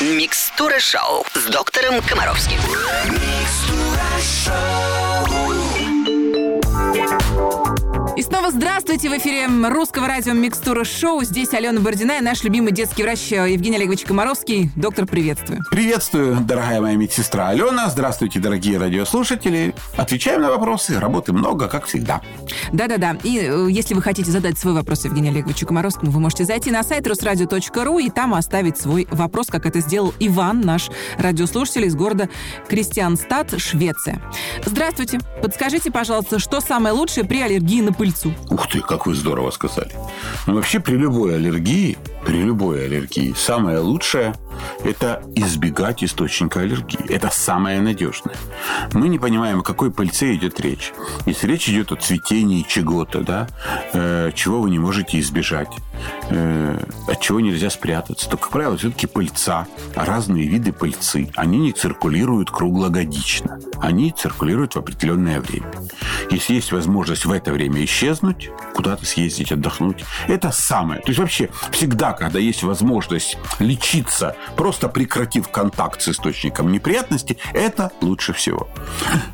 Микстура шоу с доктором Комаровским. И снова здравствуйте! В эфире русского радио Микстура Шоу. Здесь Алена Бородина и наш любимый детский врач Евгений Олегович Комаровский. Доктор, приветствую. Приветствую, дорогая моя медсестра Алена. Здравствуйте, дорогие радиослушатели. Отвечаем на вопросы. Работы много, как всегда. Да-да-да. И э, если вы хотите задать свой вопрос Евгению Олеговичу Комаровскому, вы можете зайти на сайт русрадио.ру и там оставить свой вопрос, как это сделал Иван, наш радиослушатель из города Кристианстад, Швеция. Здравствуйте. Подскажите, пожалуйста, что самое лучшее при аллергии на пыльцу? Ух ты, как вы здорово сказали. Ну, вообще, при любой аллергии, при любой аллергии, самое лучшее – это избегать источника аллергии. Это самое надежное. Мы не понимаем, о какой пыльце идет речь. Если речь идет о цветении чего-то, да, э, чего вы не можете избежать, э, от чего нельзя спрятаться, то, как правило, все-таки пыльца, разные виды пыльцы, они не циркулируют круглогодично. Они циркулируют в определенное время. Если есть возможность в это время исчезнуть, куда-то съездить, отдохнуть, это самое. То есть вообще всегда, когда есть возможность лечиться, просто прекратив контакт с источником неприятностей, это лучше всего.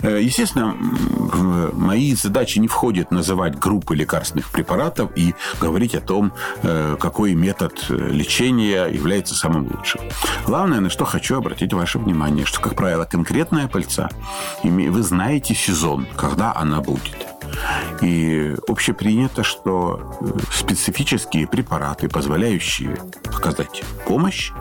Э, Естественно, в мои задачи не входит называть группы лекарственных препаратов и говорить о том, э, какой метод лечения является самым лучшим. Главное, на что хочу обратить ваше внимание, что, как правило, конкретная пыльца, вы знаете сезон, когда она будет. И общепринято, что э, специфические препараты, позволяющие оказать помощь,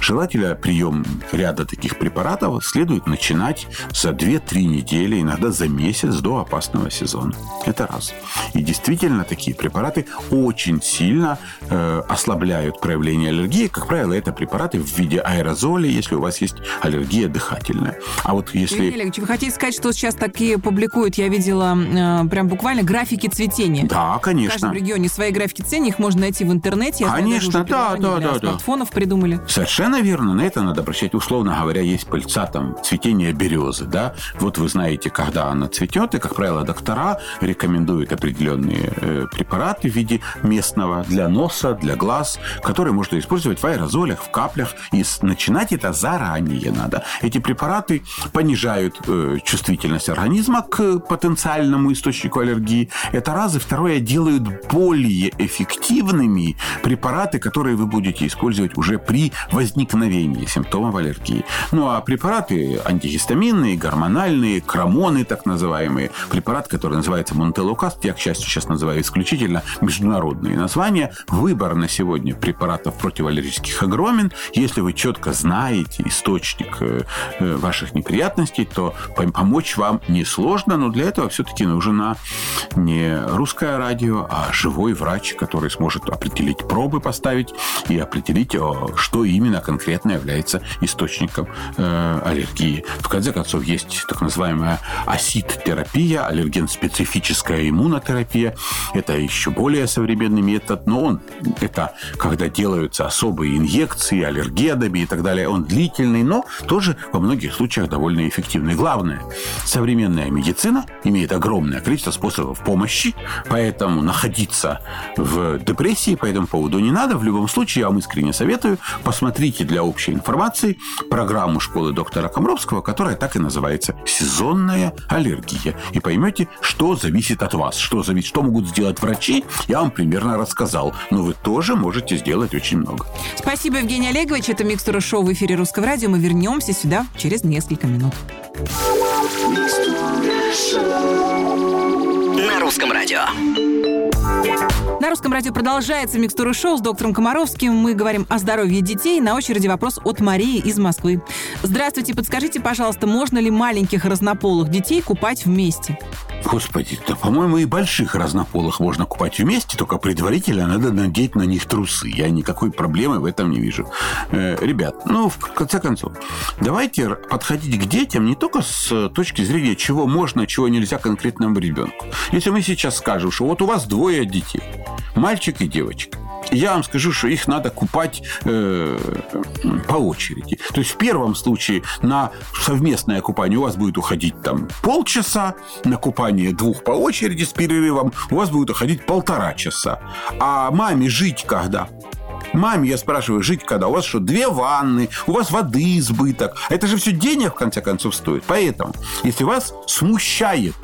желательно прием ряда таких препаратов следует начинать за 2-3 недели, иногда за месяц до опасного сезона. Это раз. И действительно, такие препараты очень сильно э, ослабляют проявление аллергии. Как правило, это препараты в виде аэрозолей, если у вас есть аллергия дыхательная. А вот если... Евгений Олегович, вы хотите сказать, что сейчас такие публикуют, я видела э, прям буквально графики цветения? Да, В конечно. каждом регионе свои графики цветения, их можно найти в интернете. Я знаю, Конечно, уже да, да, да, да. смартфонов придумали. Совершенно верно. На это надо обращать. Условно говоря, есть пыльца, там, цветение березы, да. Вот вы знаете, когда она цветет, и, как правило, доктора рекомендуют определенные э, препараты в виде местного для носа, для глаз, которые можно использовать в аэрозолях, в каплях. И начинать это заранее надо. Эти препараты понижают э, чувствительность организма к потенциальному источнику аллергии. Это раз. И второе, делают более эффективными препараты, которые вы будете использовать уже при возникновении симптомов аллергии. Ну, а препараты антигистаминные, гормональные, крамоны так называемые, препарат, который называется Монтелукаст, я, к счастью, сейчас называю исключительно международные названия. Выбор на сегодня препаратов противоаллергических огромен. Если вы четко знаете источник э, э, ваших неприятностей, то пом- помочь вам несложно, но для этого все-таки не русское радио, а живой врач, который сможет определить пробы, поставить и определить, что именно конкретно является источником э, аллергии. В конце концов, есть так называемая асид-терапия, аллерген-специфическая иммунотерапия. Это еще более современный метод, но он, это когда делаются особые инъекции аллергедами и так далее. Он длительный, но тоже во многих случаях довольно эффективный. Главное, современная медицина имеет огромное количество способов помощи, поэтому находиться в депрессии по этому поводу не надо. В любом случае, я вам искренне советую, посмотрите для общей информации программу школы доктора Комровского, которая так и называется «Сезонная аллергия». И поймете, что зависит от вас, что, зависит, что могут сделать врачи, я вам примерно рассказал. Но вы тоже можете сделать очень много. Спасибо, Евгений Олегович. Это Микстура Шоу в эфире Русского радио. Мы вернемся сюда через несколько минут. На русском радио. На русском радио продолжается Микстура Шоу с доктором Комаровским. Мы говорим о здоровье детей. На очереди вопрос от Марии из Москвы. Здравствуйте, подскажите, пожалуйста, можно ли маленьких разнополых детей купать вместе? Господи, да, по-моему, и больших разнополых можно купать вместе, только предварительно надо надеть на них трусы. Я никакой проблемы в этом не вижу. Э, ребят, ну, в конце концов, давайте подходить к детям не только с точки зрения, чего можно, чего нельзя конкретному ребенку. Если мы сейчас скажем, что вот у вас двое детей, мальчик и девочка, я вам скажу, что их надо купать э, по очереди. То есть в первом случае на совместное купание у вас будет уходить там полчаса, на купание двух по очереди с перерывом у вас будет уходить полтора часа. А маме жить когда? Маме я спрашиваю, жить когда? У вас что, две ванны, у вас воды избыток. Это же все денег, в конце концов, стоит. Поэтому, если вас смущает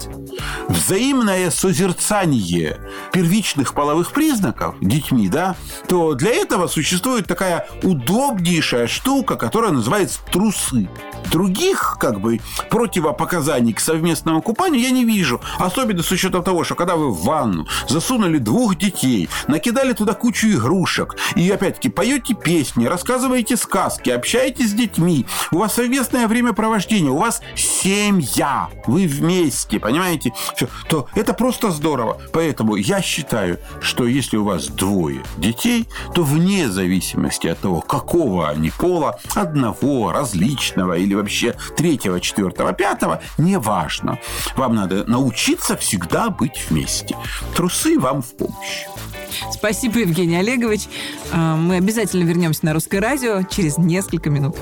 взаимное созерцание первичных половых признаков детьми, да, то для этого существует такая удобнейшая штука, которая называется трусы. Других, как бы, противопоказаний к совместному купанию я не вижу. Особенно с учетом того, что когда вы в ванну засунули двух детей, накидали туда кучу игрушек, и опять-таки поете песни, рассказываете сказки, общаетесь с детьми, у вас совместное времяпровождение, у вас семья, вы вместе, понимаете, все, то это просто здорово. Поэтому я считаю, что если у вас двое детей, то вне зависимости от того, какого они пола, одного, различного или вообще третьего, четвертого, пятого, неважно. Вам надо научиться всегда быть вместе. Трусы вам в помощь. Спасибо, Евгений Олегович. А, мы обязательно вернемся на русское радио через несколько минут.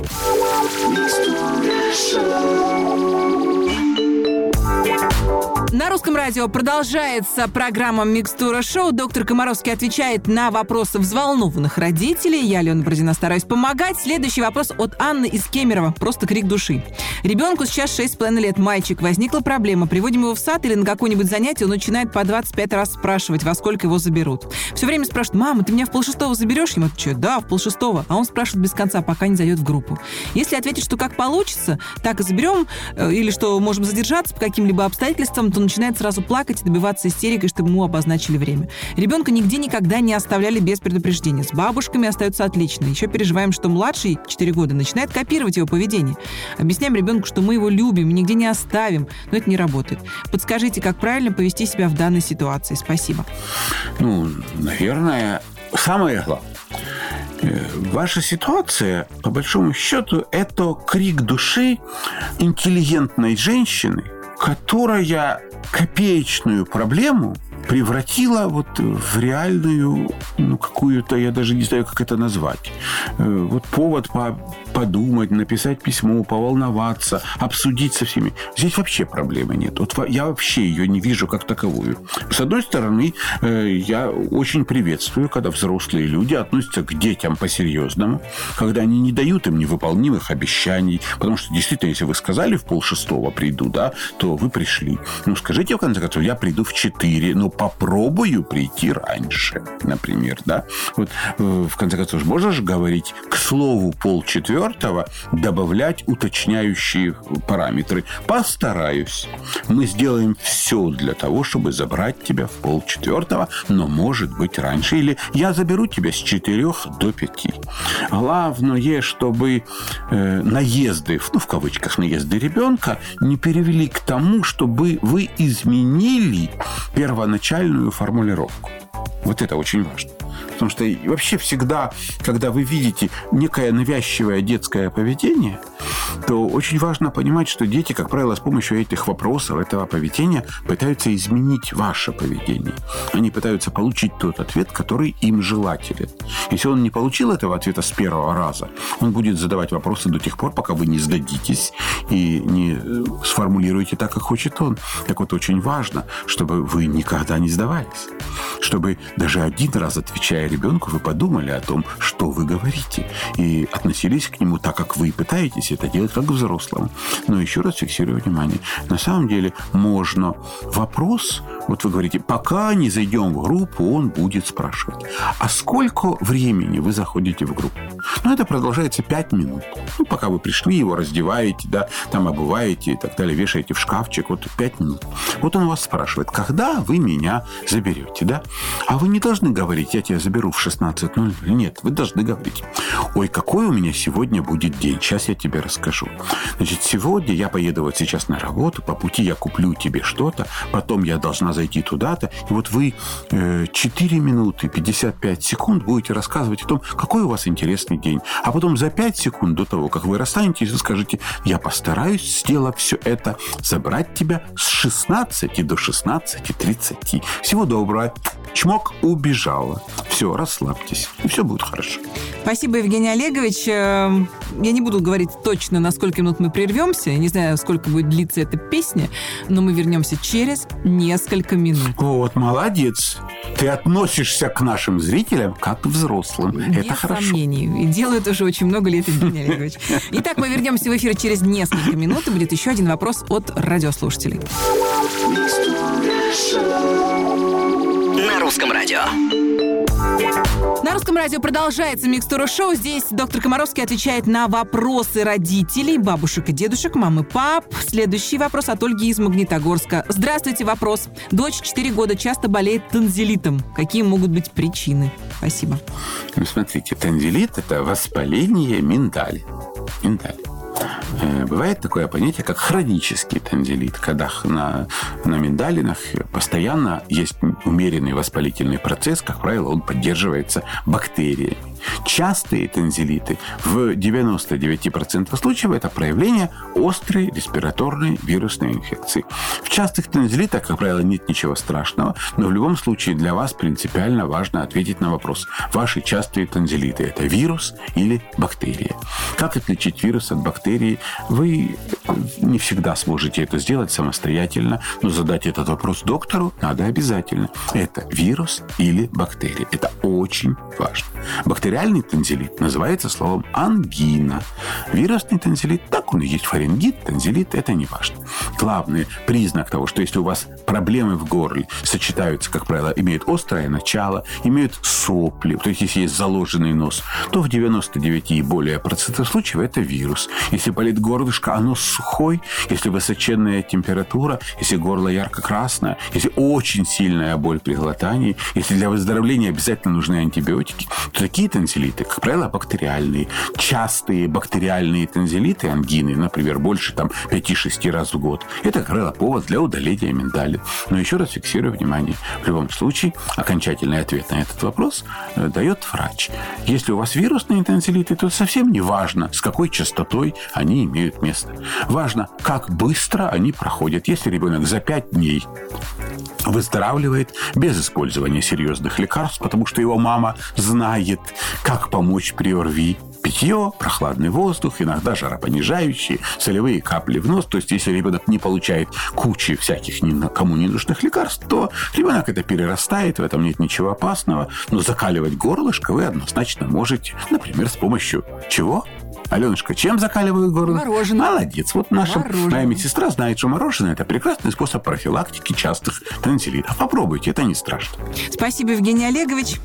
Русском радио продолжается программа «Микстура шоу». Доктор Комаровский отвечает на вопросы взволнованных родителей. Я, Алена Бородина, стараюсь помогать. Следующий вопрос от Анны из Кемерово. Просто крик души. Ребенку сейчас 6,5 лет, мальчик. Возникла проблема. Приводим его в сад или на какое-нибудь занятие, он начинает по 25 раз спрашивать, во сколько его заберут. Все время спрашивает, мама, ты меня в полшестого заберешь? Ему отвечаю, да, в полшестого. А он спрашивает без конца, пока не зайдет в группу. Если ответить, что как получится, так и заберем, э, или что можем задержаться по каким-либо обстоятельствам, то он начинает сразу плакать и добиваться истерикой, чтобы ему обозначили время. Ребенка нигде никогда не оставляли без предупреждения. С бабушками остается отлично. Еще переживаем, что младший, 4 года, начинает копировать его поведение. Объясняем ребенку, что мы его любим и нигде не оставим, но это не работает. Подскажите, как правильно повести себя в данной ситуации? Спасибо. Ну, наверное, самое главное э, Ваша ситуация, по большому счету, это крик души интеллигентной женщины, которая копеечную проблему превратила вот в реальную, ну, какую-то, я даже не знаю, как это назвать. Э, вот повод по подумать, написать письмо, поволноваться, обсудить со всеми. Здесь вообще проблемы нет. Вот я вообще ее не вижу как таковую. С одной стороны, э, я очень приветствую, когда взрослые люди относятся к детям по-серьезному, когда они не дают им невыполнимых обещаний, потому что действительно, если вы сказали в полшестого приду, да, то вы пришли. Ну, скажите, в конце концов, я приду в четыре, но попробую прийти раньше, например, да. Вот, э, в конце концов, же говорить к слову полчетвертого, четвертого добавлять уточняющие параметры. Постараюсь. Мы сделаем все для того, чтобы забрать тебя в полчетвертого, но может быть раньше. Или я заберу тебя с четырех до пяти. Главное, чтобы э, наезды, ну, в кавычках наезды ребенка, не перевели к тому, чтобы вы изменили первоначальную формулировку. Вот это очень важно. Потому что вообще всегда, когда вы видите некое навязчивое детское поведение, то очень важно понимать, что дети, как правило, с помощью этих вопросов, этого поведения пытаются изменить ваше поведение. Они пытаются получить тот ответ, который им желателен. Если он не получил этого ответа с первого раза, он будет задавать вопросы до тех пор, пока вы не сдадитесь и не э, сформулируете так, как хочет он. Так вот, очень важно, чтобы вы никогда не сдавались. Чтобы даже один раз отвечая ребенку, вы подумали о том, что вы говорите, и относились к нему так, как вы пытаетесь это делать, как к взрослому. Но еще раз фиксирую внимание. На самом деле можно вопрос, вот вы говорите, пока не зайдем в группу, он будет спрашивать. А сколько времени вы заходите в группу? Ну, это продолжается 5 минут. Ну, пока вы пришли, его раздеваете, да, там обуваете и так далее, вешаете в шкафчик, вот 5 минут. Вот он вас спрашивает, когда вы меня заберете, да? А вы не должны говорить, я тебя заберу в 16.00. Нет, вы должны говорить, ой, какой у меня сегодня будет день, сейчас я тебе расскажу. Значит, сегодня я поеду вот сейчас на работу, по пути я куплю тебе что-то, потом я должна зайти туда-то, и вот вы э, 4 минуты 55 секунд будете рассказывать о том, какой у вас интересный день. А потом за 5 секунд до того, как вы расстанетесь, вы скажете, я постараюсь, сделав все это, забрать тебя с 16 до 16.30. Всего доброго. Чмок убежала. Все, расслабьтесь. И все будет хорошо. Спасибо, Евгений Олегович. Эм, я не буду говорить точно, на сколько минут мы прервемся. Я не знаю, сколько будет длиться эта песня, но мы вернемся через несколько минут. Вот, молодец. ты относишься к нашим зрителям как к взрослым. Без это хорошо. сомнений. И делают уже очень много лет, Евгений Олегович. Итак, мы вернемся в эфир через несколько минут, и будет еще один вопрос от радиослушателей. Русском радио. На русском радио продолжается Микстура Шоу. Здесь доктор Комаровский отвечает на вопросы родителей, бабушек и дедушек, мамы, пап. Следующий вопрос от Ольги из Магнитогорска. Здравствуйте, вопрос. Дочь 4 года часто болеет танзелитом. Какие могут быть причины? Спасибо. Ну, смотрите, танзелит – это воспаление миндали. Миндали. Э, Бывает такое понятие, как хронический танзелит, когда на, на миндалинах постоянно есть умеренный воспалительный процесс, как правило, он поддерживается бактериями. Частые танзелиты в 99% случаев это проявление острой респираторной вирусной инфекции. В частых танзелитах, как правило, нет ничего страшного, но в любом случае для вас принципиально важно ответить на вопрос. Ваши частые танзелиты – это вирус или бактерия? Как отличить вирус от бактерии? Вы не всегда сможете это сделать самостоятельно, но задать этот вопрос доктору надо обязательно. Это вирус или бактерия? Это очень важно. Бактериальный танзелит называется словом ангина. Вирусный танзелит, так он и есть фарингит, танзелит, это не важно. Главный признак того, что если у вас проблемы в горле сочетаются, как правило, имеют острое начало, имеют сопли, то есть если есть заложенный нос, то в 99 и более процентов случаев это вирус. Если болит горлышко, оно сухой, если высоченная температура, если горло ярко-красное, если очень сильная боль при глотании, если для выздоровления обязательно нужны антибиотики, то такие танзелиты, как правило, бактериальные. Частые бактериальные танзелиты, ангины, например, больше там 5-6 раз в год, это, как правило, повод для удаления миндали. Но еще раз фиксирую внимание. В любом случае, окончательный ответ на этот вопрос э, дает врач. Если у вас вирусные танзелиты, то совсем не важно, с какой частотой они имеют место. Важно, как быстро они проходят. Если ребенок за 5 дней выздоравливает без использования серьезных лекарств, потому что его мама знает, как помочь при ОРВИ. Питье, прохладный воздух, иногда жаропонижающие, солевые капли в нос. То есть, если ребенок не получает кучи всяких никому не нужных лекарств, то ребенок это перерастает, в этом нет ничего опасного. Но закаливать горлышко вы однозначно можете, например, с помощью чего? Аленушка, чем закаливают горло? Мороженым. Молодец. Вот наша Мороженым. моя медсестра знает, что мороженое – это прекрасный способ профилактики частых танзелитов. Попробуйте, это не страшно. Спасибо, Евгений Олегович.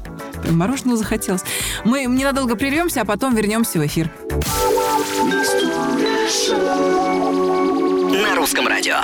Прям Мороженого захотелось. Мы ненадолго прервемся, а потом вернемся в эфир. На русском радио.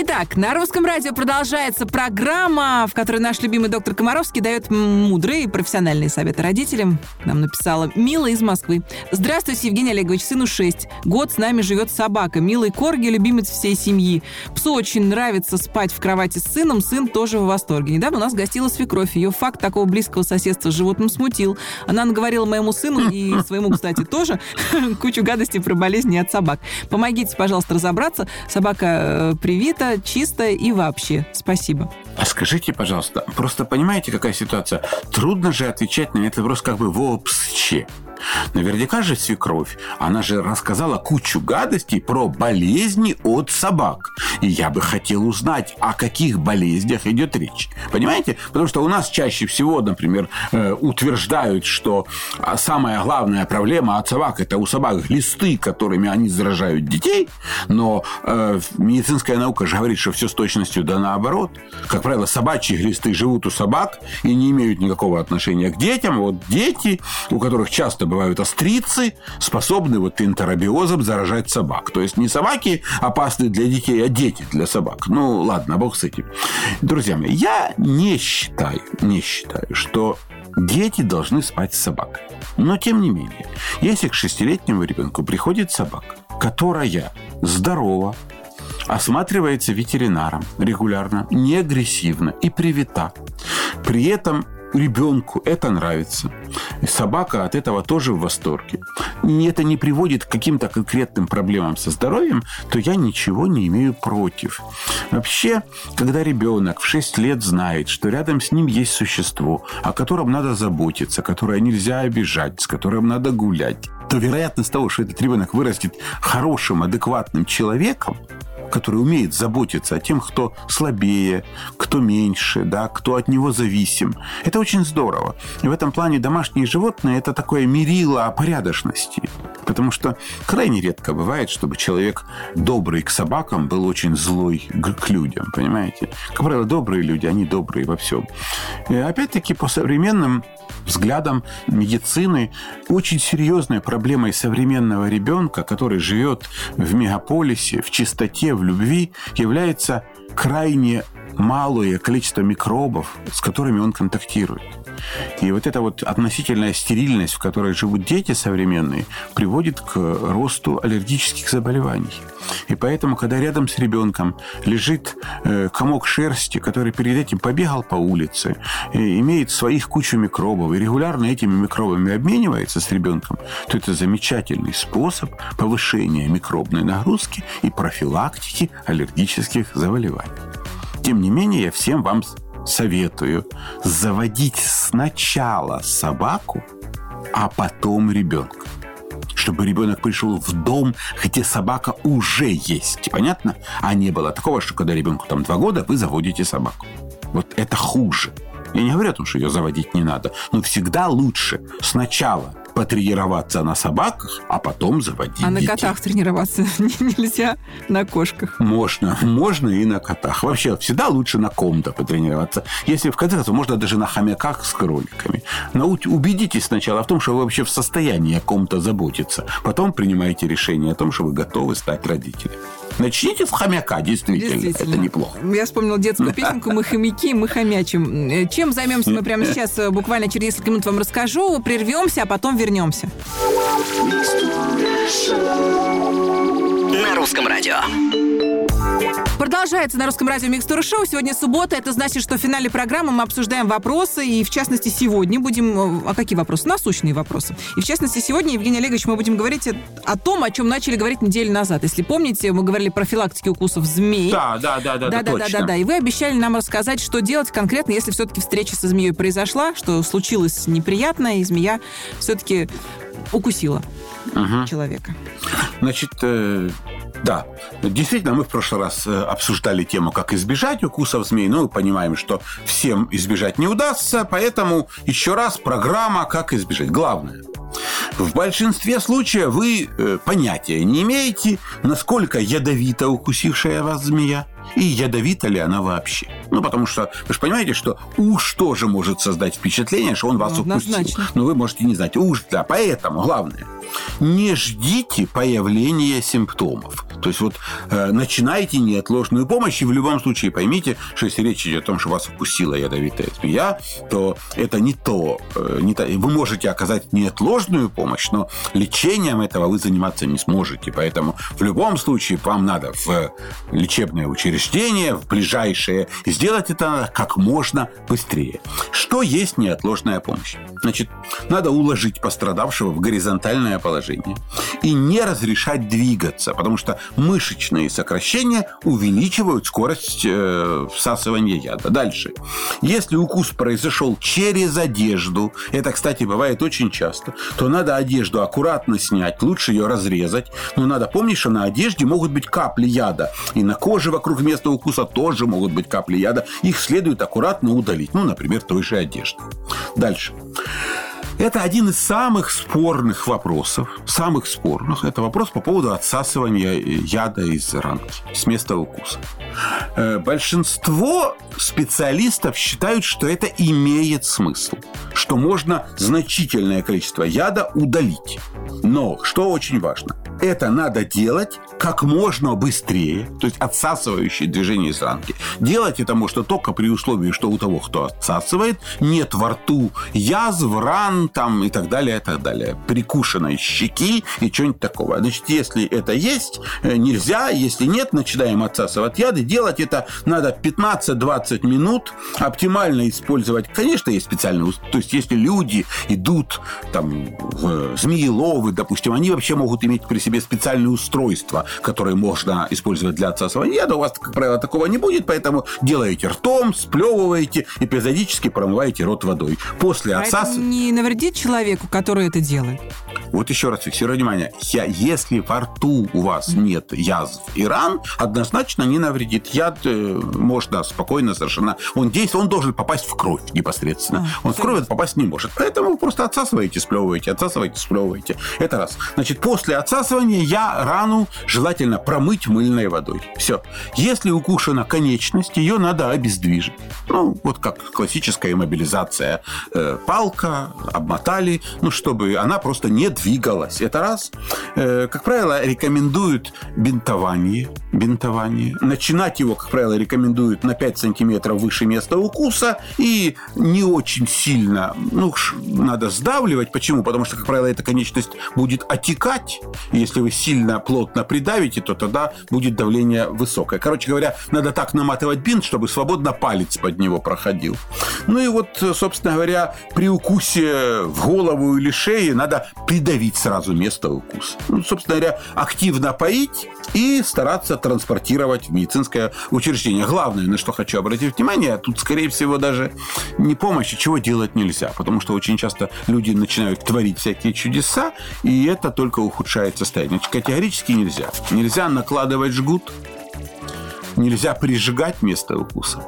Итак, на русском радио продолжается программа, в которой наш любимый доктор Комаровский дает мудрые и профессиональные советы родителям. Нам написала Мила из Москвы. Здравствуйте, Евгений Олегович, сыну 6. Год с нами живет собака. Милый Корги, любимец всей семьи. Псу очень нравится спать в кровати с сыном, сын тоже в восторге. Недавно у нас гостила свекровь. Ее факт такого близкого соседства с животным смутил. Она наговорила моему сыну и своему, кстати, тоже кучу гадостей про болезни от собак. Помогите, пожалуйста, разобраться. Собака э, привита, чистая и вообще. Спасибо. А скажите, пожалуйста, просто понимаете, какая ситуация? Трудно же отвечать на этот вопрос как бы вообще. Наверняка же свекровь, она же рассказала кучу гадостей про болезни от собак. И я бы хотел узнать, о каких болезнях идет речь. Понимаете? Потому что у нас чаще всего, например, э, утверждают, что а, самая главная проблема от собак – это у собак глисты, которыми они заражают детей. Но э, медицинская наука же говорит, что все с точностью да наоборот. Как правило, собачьи глисты живут у собак и не имеют никакого отношения к детям. Вот дети, у которых часто бывают острицы, способны вот энтеробиозом заражать собак. То есть не собаки опасны для детей, а дети для собак. Ну, ладно, бог с этим. Друзья мои, я не считаю, не считаю, что дети должны спать с собакой. Но, тем не менее, если к шестилетнему ребенку приходит собака, которая здорова, осматривается ветеринаром регулярно, не агрессивно и привита. При этом ребенку это нравится. И собака от этого тоже в восторге. И это не приводит к каким-то конкретным проблемам со здоровьем, то я ничего не имею против. Вообще, когда ребенок в 6 лет знает, что рядом с ним есть существо, о котором надо заботиться, которое нельзя обижать, с которым надо гулять, то вероятность того, что этот ребенок вырастет хорошим, адекватным человеком, который умеет заботиться о тем, кто слабее, кто меньше, да, кто от него зависим. Это очень здорово. И в этом плане домашние животные – это такое мерило порядочности. Потому что крайне редко бывает, чтобы человек добрый к собакам был очень злой к людям, понимаете? Как правило, добрые люди, они добрые во всем. И опять-таки, по современным взглядам медицины очень серьезной проблемой современного ребенка, который живет в мегаполисе, в чистоте, в любви, является крайне малое количество микробов, с которыми он контактирует. И вот эта вот относительная стерильность, в которой живут дети современные, приводит к росту аллергических заболеваний. И поэтому, когда рядом с ребенком лежит э, комок шерсти, который перед этим побегал по улице, имеет своих кучу микробов и регулярно этими микробами обменивается с ребенком, то это замечательный способ повышения микробной нагрузки и профилактики аллергических заболеваний. Тем не менее, я всем вам советую заводить сначала собаку, а потом ребенка. Чтобы ребенок пришел в дом, где собака уже есть. Понятно? А не было такого, что когда ребенку там два года, вы заводите собаку. Вот это хуже. Я не говорю о том, что ее заводить не надо, но всегда лучше сначала потренироваться на собаках, а потом заводить А детей. на котах тренироваться нельзя, на кошках. Можно, можно и на котах. Вообще, всегда лучше на ком-то потренироваться. Если в конце концов, можно даже на хомяках с кроликами. Но убедитесь сначала в том, что вы вообще в состоянии о ком-то заботиться. Потом принимайте решение о том, что вы готовы стать родителем. Начните с хомяка, действительно. действительно. Это неплохо. Я вспомнил детскую песенку «Мы хомяки, мы хомячим». Э, чем займемся мы прямо сейчас? Э, буквально через несколько минут вам расскажу. Прервемся, а потом вернемся. На русском радио. Продолжается на русском радио Микстура Шоу. Сегодня суббота. Это значит, что в финале программы мы обсуждаем вопросы. И, в частности, сегодня будем... А какие вопросы? Насущные вопросы. И, в частности, сегодня, Евгений Олегович, мы будем говорить о том, о чем начали говорить неделю назад. Если помните, мы говорили про филактики укусов змей. Да, да, да, да, да, да, да, да, да. И вы обещали нам рассказать, что делать конкретно, если все-таки встреча со змеей произошла, что случилось неприятное, и змея все-таки укусила угу. человека. Значит, э, да, действительно, мы в прошлый раз э, обсуждали тему, как избежать укусов змей. Ну, мы понимаем, что всем избежать не удастся, поэтому еще раз программа «Как избежать». Главное, в большинстве случаев вы э, понятия не имеете, насколько ядовита укусившая вас змея и ядовита ли она вообще. Ну, потому что вы же понимаете, что уж тоже может создать впечатление, что он вас ну, укусил. Но вы можете не знать. Уж, да. Поэтому главное, не ждите появления симптомов. То есть вот э, начинайте неотложную помощь, и в любом случае поймите, что если речь идет о том, что вас укусила ядовитая змея, то это не то. Э, не то. Вы можете оказать неотложную помощь, но лечением этого вы заниматься не сможете. Поэтому в любом случае вам надо в лечебное учреждение, в ближайшее, сделать это как можно быстрее. Что есть неотложная помощь? Значит, надо уложить пострадавшего в горизонтальное положение и не разрешать двигаться, потому что мышечные сокращения увеличивают скорость э, всасывания яда. Дальше. Если укус произошел через одежду, это, кстати, бывает очень часто, то надо одежду аккуратно снять, лучше ее разрезать. Но надо помнить, что на одежде могут быть капли яда. И на коже вокруг места укуса тоже могут быть капли яда. Их следует аккуратно удалить. Ну, например, той же одежды. Дальше. Это один из самых спорных вопросов. Самых спорных. Это вопрос по поводу отсасывания яда из ранки, с места укуса. Э, большинство специалистов считают, что это имеет смысл. Что можно значительное количество яда удалить. Но, что очень важно, это надо делать как можно быстрее, то есть отсасывающее движение из ранки. Делать это можно только при условии, что у того, кто отсасывает, нет во рту язв, ран там и так далее, и так далее. Прикушенной щеки и что-нибудь такого. Значит, если это есть, э, нельзя. Если нет, начинаем отсасывать яды. Делать это надо 15-20 минут. Оптимально использовать. Конечно, есть специальные... То есть, если люди идут там в змееловы, допустим, они вообще могут иметь при себе специальные устройства, которые можно использовать для отсасывания яда. У вас, как правило, такого не будет, поэтому делаете ртом, сплевываете, эпизодически промываете рот водой. После а не навредит человеку, который это делает? Вот еще раз фиксирую внимание, я, если во рту у вас нет язв и ран, однозначно не навредит. Яд э, можно спокойно совершенно... Он действует, он должен попасть в кровь непосредственно. А, он в кровь попасть не может. Поэтому просто отсасываете, сплевываете, отсасываете, сплевываете. Это раз. Значит, после отсасывания я рану желательно промыть мыльной водой. Все. Если укушена конечность, ее надо обездвижить. Ну, вот как классическая иммобилизация. Э, палка, обмотали, ну, чтобы она просто не двигалась. Это раз. Э, как правило, рекомендуют бинтование. Бинтование. Начинать его, как правило, рекомендуют на 5 сантиметров выше места укуса и не очень сильно, ну, надо сдавливать. Почему? Потому что, как правило, эта конечность будет отекать. Если вы сильно плотно придавите, то тогда будет давление высокое. Короче говоря, надо так наматывать бинт, чтобы свободно палец под него проходил. Ну и вот, собственно говоря, при укусе в голову или шее надо придавить сразу место укуса. Ну, собственно говоря, активно поить и стараться транспортировать в медицинское учреждение. Главное, на что хочу обратить внимание, тут, скорее всего, даже не помощь, а чего делать нельзя. Потому что очень часто люди начинают творить всякие чудеса, и это только ухудшает состояние. Категорически нельзя. Нельзя накладывать жгут, нельзя прижигать место укуса,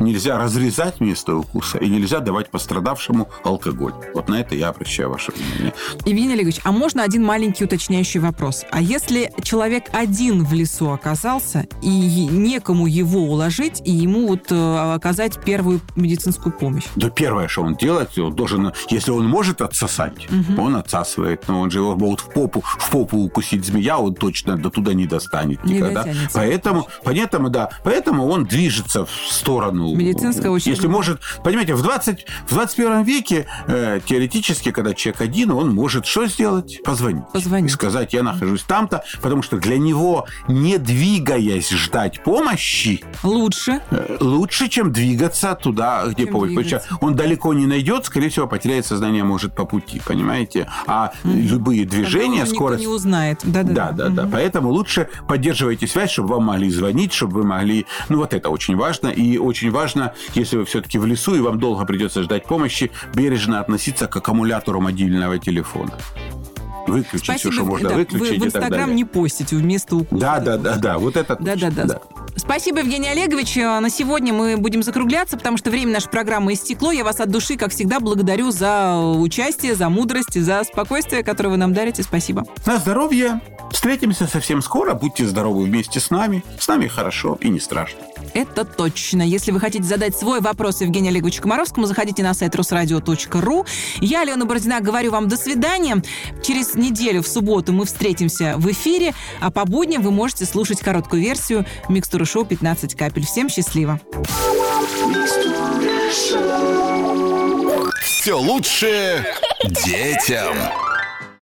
нельзя разрезать место укуса и нельзя давать пострадавшему алкоголь. Вот на это я обращаю ваше внимание. Евгений Олегович, а можно один маленький уточняющий вопрос? А если человек один в лесу оказался, и некому его уложить, и ему вот э, оказать первую медицинскую помощь? Да первое, что он делает, он должен, если он может отсосать, он отсасывает, но он же его могут в попу, в попу укусить змея, он точно до туда не достанет Не никогда. дотянется. Поэтому, поэтому, да, поэтому он движется в сторону. Медицинского учреждения. Если может, понимаете, в, 20, в 21 веке э, теоретически, когда человек один, он может что сделать? Позвонить. Позвонить. И сказать, я нахожусь там-то, потому что для него, не двигаясь, ждать помощи, Лучше. Э, лучше, чем двигаться туда, где Чем помощь. Потому двигаться. что он далеко не найдет, скорее всего, потеряет сознание может по пути, понимаете? А любые движения, скорость... не узнает. Да-да-да. Да, да, да. Поэтому лучше поддерживайте связь, чтобы вам могли звонить, чтобы вы могли... Ну, вот это очень важно. И очень важно, если вы все-таки в лесу, и вам долго придется ждать помощи, бережно относиться к аккумулятору мобильного телефона. Выключить все, что можно да, выключить вы в Инстаграм не постите вместо укуса. Да, да, да, да. Вот это точно, Да-да-да. Спасибо, Евгений Олегович. А На сегодня мы будем закругляться, потому что время нашей программы истекло. Я вас от души, как всегда, благодарю за участие, за мудрость, за спокойствие, которое вы нам дарите. Спасибо. На здоровье. Встретимся совсем скоро. Будьте здоровы вместе с нами. С нами хорошо и не страшно. Это точно. Если вы хотите задать свой вопрос Евгению Олеговичу Комаровскому, заходите на сайт русрадио.ру. Я, Алена Бородина, говорю вам до свидания. Через неделю в субботу мы встретимся в эфире, а по будням вы можете слушать короткую версию «Микстура шоу 15 капель». Всем счастливо! Все лучшее детям.